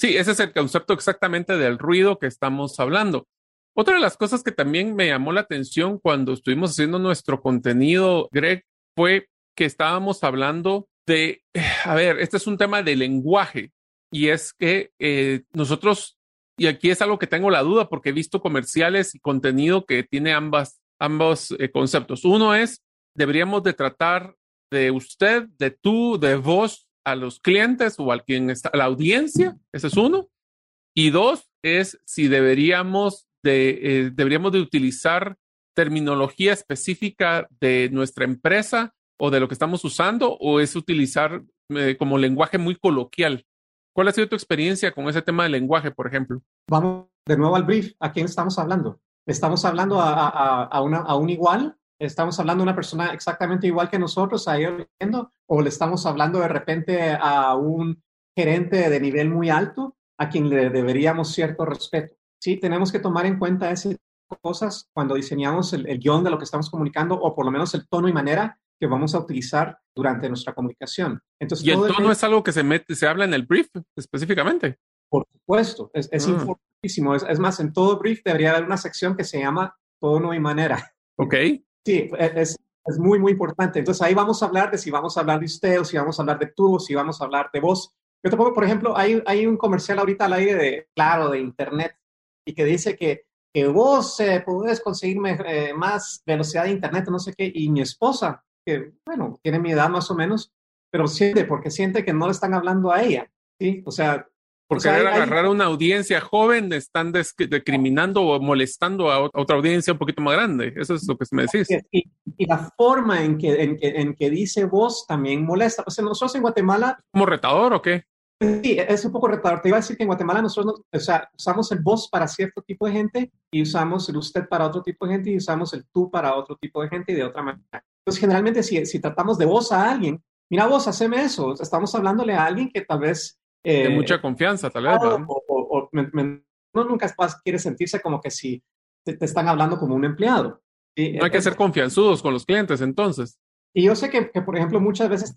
Sí, ese es el concepto exactamente del ruido que estamos hablando. Otra de las cosas que también me llamó la atención cuando estuvimos haciendo nuestro contenido, Greg, fue que estábamos hablando de, a ver, este es un tema de lenguaje. y es que eh, nosotros, y aquí es algo que tengo la duda porque he visto comerciales y contenido que tiene ambas, ambos eh, conceptos. Uno es, deberíamos de tratar de usted, de tú, de vos a los clientes o a quien está, a la audiencia, ese es uno. Y dos es si deberíamos de, eh, deberíamos de utilizar terminología específica de nuestra empresa o de lo que estamos usando o es utilizar eh, como lenguaje muy coloquial. ¿Cuál ha sido tu experiencia con ese tema del lenguaje, por ejemplo? Vamos de nuevo al brief. ¿A quién estamos hablando? ¿Estamos hablando a, a, una, a un igual? ¿Estamos hablando a una persona exactamente igual que nosotros ahí oyendo? ¿O le estamos hablando de repente a un gerente de nivel muy alto a quien le deberíamos cierto respeto? Sí, tenemos que tomar en cuenta esas cosas cuando diseñamos el, el guion de lo que estamos comunicando o por lo menos el tono y manera que vamos a utilizar durante nuestra comunicación. Entonces, ¿Y el tono es algo que se, mete, se habla en el brief específicamente? Por supuesto, es, es ah. importantísimo. Es, es, más, en todo brief debería haber una sección que se llama tono y manera. Ok. Sí, es, es muy, muy importante. Entonces ahí vamos a hablar de si vamos a hablar de usted o si vamos a hablar de tú o si vamos a hablar de vos. Yo te pongo, por ejemplo, hay, hay un comercial ahorita al aire de, claro, de Internet y que dice que, que vos eh, podés conseguirme eh, más velocidad de Internet, no sé qué, y mi esposa que, bueno, tiene mi edad más o menos, pero siente, porque siente que no le están hablando a ella, ¿sí? O sea... Porque o sea, agarrar a una audiencia joven, están discriminando o molestando a otra audiencia un poquito más grande. Eso es lo que me decís. Y, y la forma en que, en, que, en que dice vos también molesta. O sea, nosotros en Guatemala... ¿Como retador o qué? Sí, es un poco retador. Te iba a decir que en Guatemala nosotros, o sea, usamos el vos para cierto tipo de gente y usamos el usted para otro tipo de gente y usamos el tú para otro tipo de gente y de otra manera. Entonces, generalmente, si, si tratamos de vos a alguien, mira vos, haceme eso. Estamos hablándole a alguien que tal vez... Eh, de mucha confianza, tal vez. O, o, o me, me, uno nunca quiere sentirse como que si te, te están hablando como un empleado. ¿sí? No hay que ser confianzudos con los clientes, entonces. Y yo sé que, que por ejemplo, muchas veces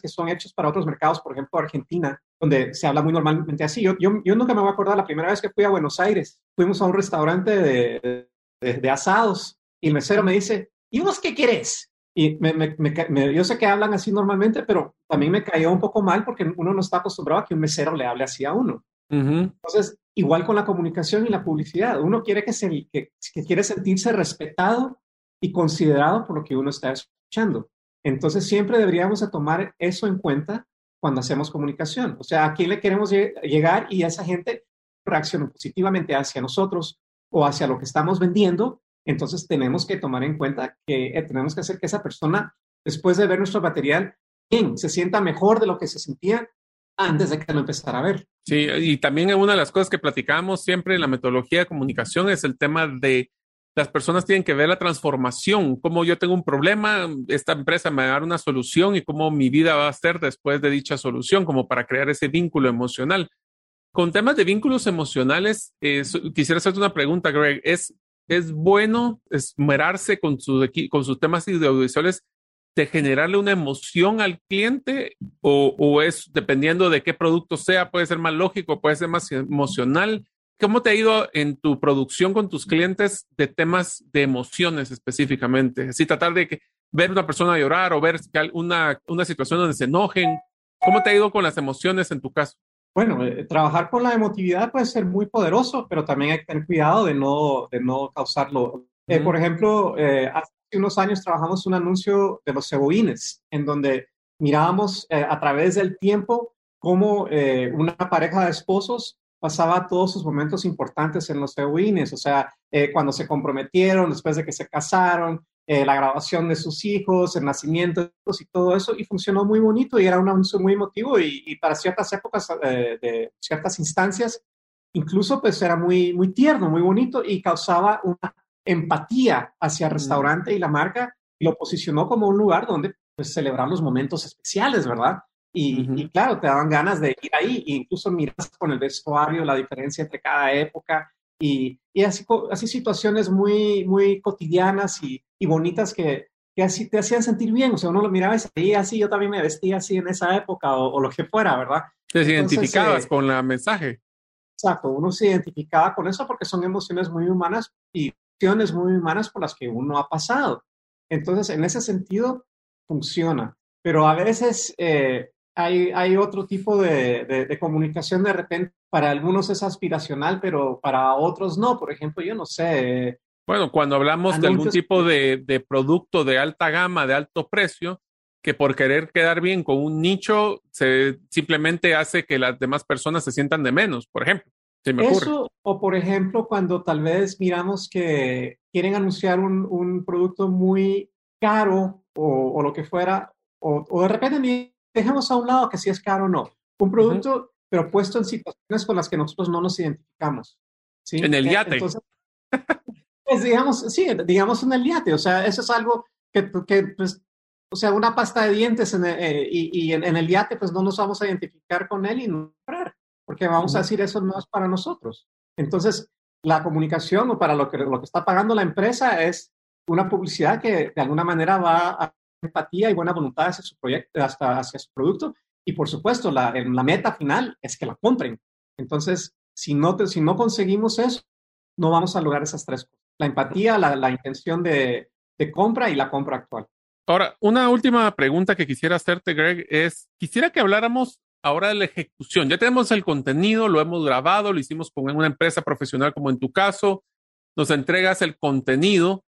que son hechos para otros mercados, por ejemplo, Argentina, donde se habla muy normalmente así. Yo, yo, yo, nunca me voy a acordar la primera vez que fui a Buenos Aires. Fuimos a un restaurante de, de, de asados y el mesero me dice, ¿y vos qué querés? Y me, me, me, yo sé que hablan así normalmente, pero también me cayó un poco mal porque uno no está acostumbrado a que un mesero le hable así a uno. Uh -huh. Entonces, igual con la comunicación y la publicidad, uno quiere que, se, que, que quiere sentirse respetado y considerado por lo que uno está escuchando. Entonces, siempre deberíamos tomar eso en cuenta cuando hacemos comunicación. O sea, a quién le queremos llegar y esa gente reacciona positivamente hacia nosotros o hacia lo que estamos vendiendo entonces tenemos que tomar en cuenta que eh, tenemos que hacer que esa persona, después de ver nuestro material, bien, se sienta mejor de lo que se sentía antes de que lo empezara a ver. Sí, y también una de las cosas que platicamos siempre en la metodología de comunicación es el tema de las personas tienen que ver la transformación, cómo yo tengo un problema, esta empresa me va a dar una solución y cómo mi vida va a ser después de dicha solución, como para crear ese vínculo emocional. Con temas de vínculos emocionales, eh, quisiera hacerte una pregunta, Greg. ¿Es es bueno esmerarse con, su, con sus temas audiovisuales de generarle una emoción al cliente o, o, es dependiendo de qué producto sea, puede ser más lógico, puede ser más emocional. ¿Cómo te ha ido en tu producción con tus clientes de temas de emociones específicamente? Así tratar de que, ver una persona llorar o ver una, una situación donde se enojen. ¿Cómo te ha ido con las emociones en tu caso? Bueno, eh, trabajar con la emotividad puede ser muy poderoso, pero también hay que tener cuidado de no, de no causarlo. Eh, por ejemplo, eh, hace unos años trabajamos un anuncio de los ceboines, en donde mirábamos a través del tiempo cómo una pareja de esposos pasaba todos sus momentos importantes en los ceboines, o sea, cuando se comprometieron, después de que se casaron, eh, la grabación de sus hijos, el nacimiento y todo eso, y funcionó muy bonito y era un anuncio muy emotivo y, y para ciertas épocas, eh, de ciertas instancias, incluso pues era muy, muy tierno, muy bonito y causaba una empatía hacia el restaurante y la marca y lo posicionó como un lugar donde pues celebrar los momentos especiales, ¿verdad? Y, uh -huh. y, claro, te daban ganas de ir ahí, e incluso miras con el vestuario la diferencia entre cada época y, y así, así situaciones muy, muy cotidianas y, y bonitas que, que, así te hacían sentir bien. O sea, uno lo miraba y decía, así, yo también me vestía así en esa época o, o lo que fuera, ¿verdad? Te Entonces, identificabas eh, con el mensaje. Exacto, uno se identificaba con eso porque son emociones muy humanas y emociones muy humanas por las que uno ha pasado. Entonces, en ese sentido, funciona. Pero a veces, eh, hay, hay otro tipo de, de, comunicación de repente. Para algunos es aspiracional, pero para otros no. Por ejemplo, yo no sé. Bueno, cuando hablamos de algún tipo de, de producto de alta gama, de alto precio, que por querer quedar bien con un nicho, se simplemente hace que las demás personas se sientan de menos, por ejemplo. Eso, o por ejemplo, cuando tal vez miramos que quieren anunciar un, un producto muy caro o, o, lo que fuera, o, o de repente dejemos a un lado que si es caro o no. Un producto, pero puesto en situaciones con las que nosotros no nos identificamos. ¿sí? En el yate. Entonces, pues, digamos, sí, digamos en el yate. O sea, eso es algo que, que pues, o sea, una pasta de dientes en eh, y, y en, el yate, pues no nos vamos a identificar con él y no comprar, porque vamos a decir eso no es para nosotros. Entonces, la comunicación o para lo que, lo que está pagando la empresa es una publicidad que de alguna manera va a empatía y buena voluntad hacia su proyecto, hasta hacia su producto. Y por supuesto, la, meta final es que la compren. Entonces, si no, si no conseguimos eso, no vamos a lograr esas tres cosas. La empatía, la, la intención de, de compra y la compra actual. Ahora, una última pregunta que quisiera hacerte, Greg, es, quisiera que habláramos ahora de la ejecución. Ya tenemos el contenido, lo hemos grabado, lo hicimos con una empresa profesional como en tu caso, nos entregas el contenido,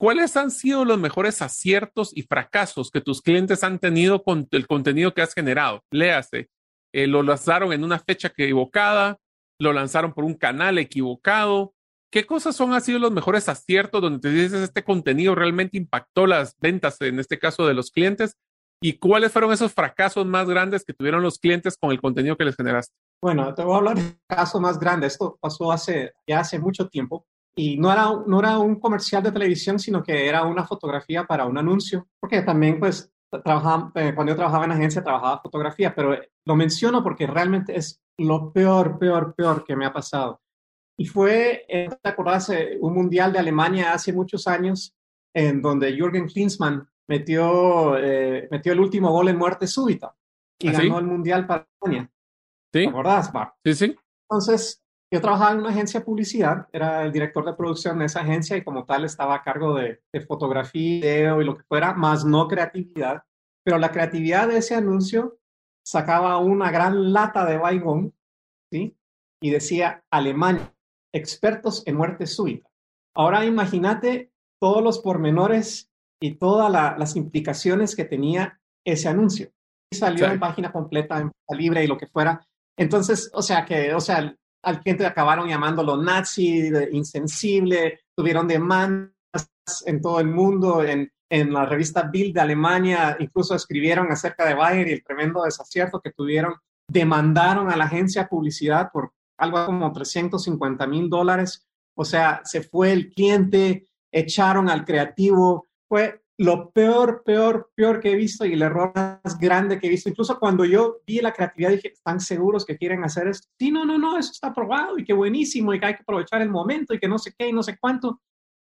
¿Cuáles han sido los mejores aciertos y fracasos que tus clientes han tenido con el contenido que has generado? Léase, eh, lo lanzaron en una fecha equivocada, lo lanzaron por un canal equivocado. ¿Qué cosas son ha sido los mejores aciertos donde te dices este contenido realmente impactó las ventas, en este caso de los clientes? ¿Y cuáles fueron esos fracasos más grandes que tuvieron los clientes con el contenido que les generaste? Bueno, te voy a hablar de caso más grande. Esto pasó hace, ya hace mucho tiempo y no era, no era un comercial de televisión, sino que era una fotografía para un anuncio, porque también pues trabajaba, eh, cuando yo trabajaba en agencia trabajaba fotografía, pero lo menciono porque realmente es lo peor, peor, peor que me ha pasado. Y fue, eh, ¿te acuerdas? Eh, un mundial de Alemania hace muchos años, en donde Jürgen Klinsmann metió, metió el último gol en muerte súbita y ¿Ah, ganó el mundial para Alemania. ¿Sí? ¿Te acordás, Sí, sí. Entonces, yo trabajaba en una agencia de publicidad, era el director de producción de esa agencia y como tal estaba a cargo de, fotografía, video y lo que fuera, más no creatividad. Pero la creatividad de ese anuncio sacaba una gran lata de baigón, ¿sí? Y decía Alemania, expertos en muerte súbita. Ahora imagínate todos los pormenores y todas las implicaciones que tenía ese anuncio. Y salió en página completa, en libre y lo que fuera. Entonces, o sea que, o sea, al cliente acabaron llamándolo nazi, insensible, tuvieron demandas en todo el mundo, en, en la revista Bild de Alemania, incluso escribieron acerca de Bayer y el tremendo desacierto que tuvieron, demandaron a la agencia publicidad por algo como 350 mil dólares, o sea, se fue el cliente, echaron al creativo, fue lo peor, peor, peor que he visto y el error más grande que he visto. Incluso cuando yo vi la creatividad dije, ¿están seguros que quieren hacer esto? Sí, no, no, no, eso está probado y qué buenísimo y que hay que aprovechar el momento y que no sé qué y no sé cuánto.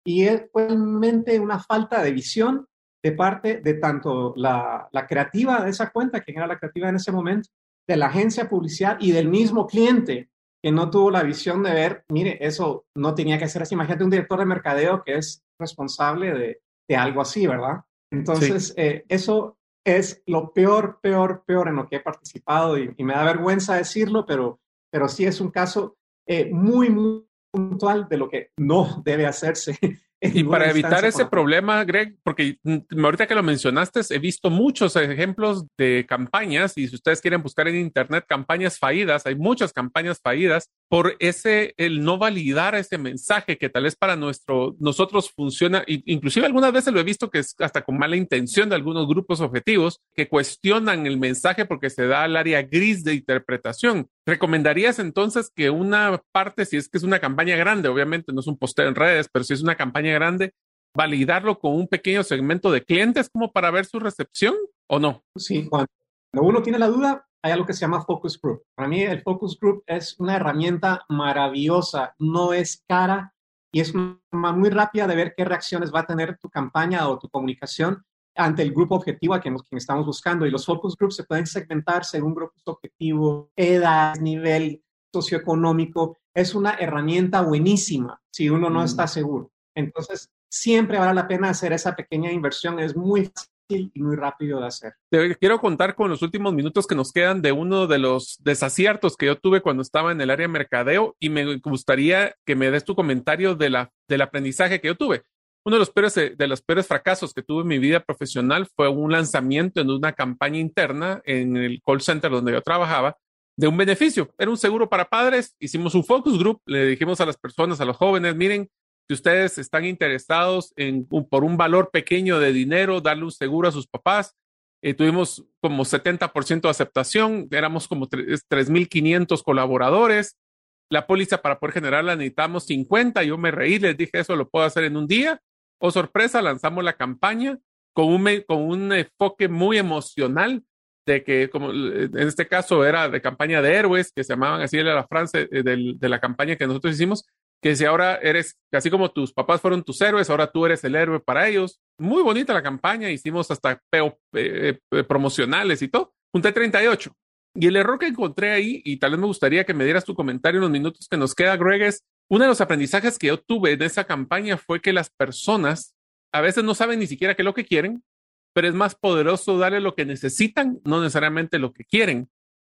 Y es realmente una falta de visión de parte de tanto la, la creativa de esa cuenta, quien era la creativa en ese momento, de la agencia publicidad y del mismo cliente que no tuvo la visión de ver, mire, eso no tenía que ser así. Imagínate un director de mercadeo que es responsable de, de algo así, ¿verdad? Entonces, eh, eso es lo peor, peor, peor en lo que he participado y, me da vergüenza decirlo, pero, pero sí es un caso eh, muy, muy puntual de lo que no debe hacerse Y para evitar ese problema, Greg, porque ahorita que lo mencionaste, he visto muchos ejemplos de campañas y si ustedes quieren buscar en internet campañas fallidas, hay muchas campañas fallidas por ese, el no validar ese mensaje que tal vez para nuestro, nosotros funciona, inclusive algunas veces lo he visto que es hasta con mala intención de algunos grupos objetivos que cuestionan el mensaje porque se da al área gris de interpretación. ¿Recomendarías entonces que una parte, si es que es una campaña grande, obviamente no es un posteo en redes, pero si es una campaña grande, validarlo con un pequeño segmento de clientes como para ver su recepción o no? Sí, cuando uno tiene la duda, hay algo que se llama Focus Group. Para mí el Focus Group es una herramienta maravillosa, no es cara y es muy rápida de ver qué reacciones va a tener tu campaña o tu comunicación ante el grupo objetivo a quien, quien estamos buscando. Y los focus groups se pueden segmentar según grupos objetivo, edad, nivel socioeconómico. Es una herramienta buenísima si uno no está mm. seguro. Entonces, siempre vale la pena hacer esa pequeña inversión. Es muy fácil y muy rápido de hacer. Te quiero contar con los últimos minutos que nos quedan de uno de los desaciertos que yo tuve cuando estaba en el área de mercadeo y me gustaría que me des tu comentario de la, del aprendizaje que yo tuve. Uno de los, peores, de los peores fracasos que tuve en mi vida profesional fue un lanzamiento en una campaña interna en el call center donde yo trabajaba de un beneficio. Era un seguro para padres. Hicimos un focus group. Le dijimos a las personas, a los jóvenes, miren, si ustedes están interesados en por un valor pequeño de dinero, darle un seguro a sus papás. Eh, tuvimos como 70% de aceptación, éramos como 3.500 colaboradores. La póliza para poder generarla necesitamos 50. Yo me reí, les dije, eso lo puedo hacer en un día. Oh, sorpresa, lanzamos la campaña con un, con un enfoque muy emocional de que, como en este caso era de campaña de héroes, que se llamaban así de la frase eh, de la campaña que nosotros hicimos, que si ahora eres, así como tus papás fueron tus héroes, ahora tú eres el héroe para ellos. Muy bonita la campaña, hicimos hasta peo, eh, eh, promocionales y todo. Junté 38. Y el error que encontré ahí, y tal vez me gustaría que me dieras tu comentario en los minutos que nos queda, Greg, es uno de los aprendizajes que yo tuve en esa campaña fue que las personas a veces no saben ni siquiera qué es lo que quieren, pero es más poderoso darle lo que necesitan, no necesariamente lo que quieren.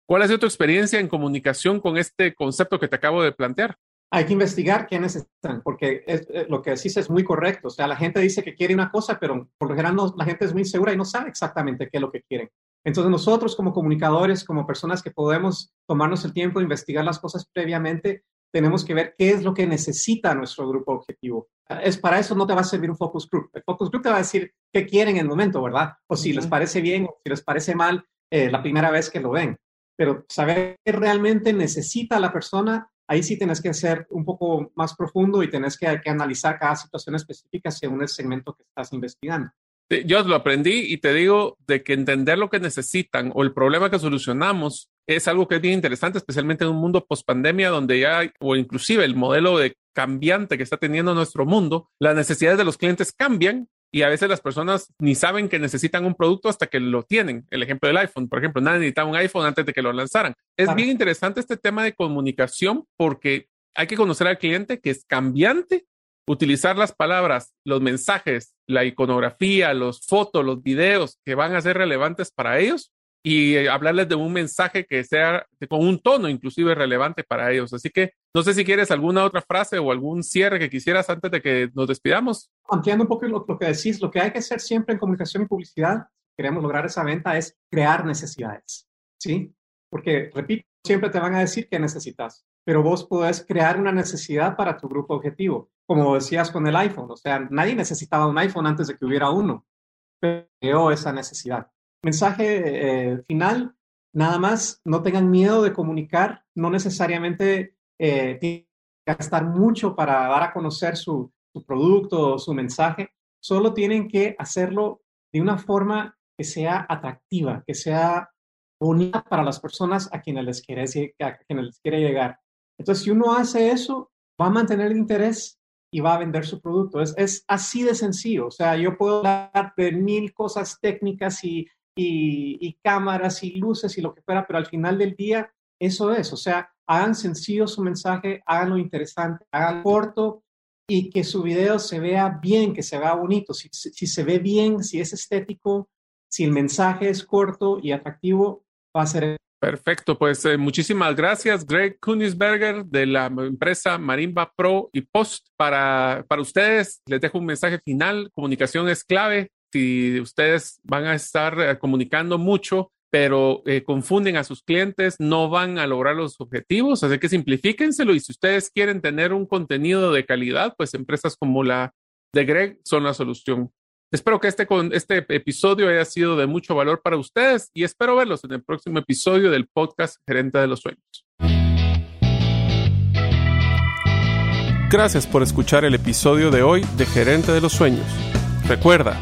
¿Cuál ha sido tu experiencia en comunicación con este concepto que te acabo de plantear? hay que investigar qué necesitan, porque eh, lo que decís es muy correcto. O sea, la gente dice que quiere una cosa, pero por lo general la gente es muy segura y no sabe exactamente qué es lo que quieren. Entonces nosotros como comunicadores, como personas que podemos tomarnos el tiempo de investigar las cosas previamente, tenemos que ver qué es lo que necesita nuestro grupo objetivo. Es para eso no te va a servir un focus group. El focus group te va a decir qué quieren en el momento, ¿verdad? O si les parece bien o si les parece mal eh, la primera vez que lo ven. Pero saber qué realmente necesita la persona ahí sí tenés que ser un poco más profundo y tenés que, analizar cada situación específica según el segmento que estás investigando. Yo lo aprendí y te digo de que entender lo que necesitan o el problema que solucionamos es algo que es bien interesante, especialmente en un mundo post pandemia donde ya, o inclusive el modelo de cambiante que está teniendo nuestro mundo, las necesidades de los clientes cambian y a veces las personas ni saben que necesitan un producto hasta que lo tienen. El ejemplo del iPhone, por ejemplo, nadie necesitaba un iPhone antes de que lo lanzaran. Es bien interesante este tema de comunicación porque hay que conocer al cliente que es cambiante, utilizar las palabras, los mensajes, la iconografía, los fotos, los videos que van a ser relevantes para ellos y eh, hablarles de un mensaje que sea con un tono inclusive relevante para ellos. Así que no sé si quieres alguna otra frase o algún cierre que quisieras antes de que nos despidamos. Ampliando un poco lo, que decís, lo que hay que hacer siempre en comunicación y publicidad, queremos lograr esa venta, es crear necesidades, ¿sí? Porque, repito, siempre te van a decir que necesitas, pero vos podés crear una necesidad para tu grupo objetivo, como decías con el iPhone, o sea, nadie necesitaba un iPhone antes de que hubiera uno, pero creó esa necesidad mensaje eh, final, nada más, no tengan miedo de comunicar, no necesariamente eh, tienen que gastar mucho para dar a conocer su, producto o su mensaje, solo tienen que hacerlo de una forma que sea atractiva, que sea bonita para las personas a quienes les quiere, a quienes les quiere llegar. Entonces, si uno hace eso, va a mantener el interés y va a vender su producto. Es, es así de sencillo. O sea, yo puedo hablar mil cosas técnicas y y, cámaras y luces y lo que fuera, pero al final del día eso es, o sea, hagan sencillo su mensaje, háganlo interesante, hagan corto y que su video se vea bien, que se vea bonito. Si, si se ve bien, si es estético, si el mensaje es corto y atractivo, va a ser. Perfecto, pues eh, muchísimas gracias, Greg Kunisberger de la empresa Marimba Pro y Post. Para, para ustedes, les dejo un mensaje final. Comunicación es clave si ustedes van a estar eh, comunicando mucho, pero eh, confunden a sus clientes, no van a lograr los objetivos, así que simplifíquenselo y si ustedes quieren tener un contenido de calidad, pues empresas como la de Greg son la solución. Espero que este, este episodio haya sido de mucho valor para ustedes y espero verlos en el próximo episodio del podcast Gerente de los Sueños. Gracias por escuchar el episodio de hoy de Gerente de los Sueños. Recuerda,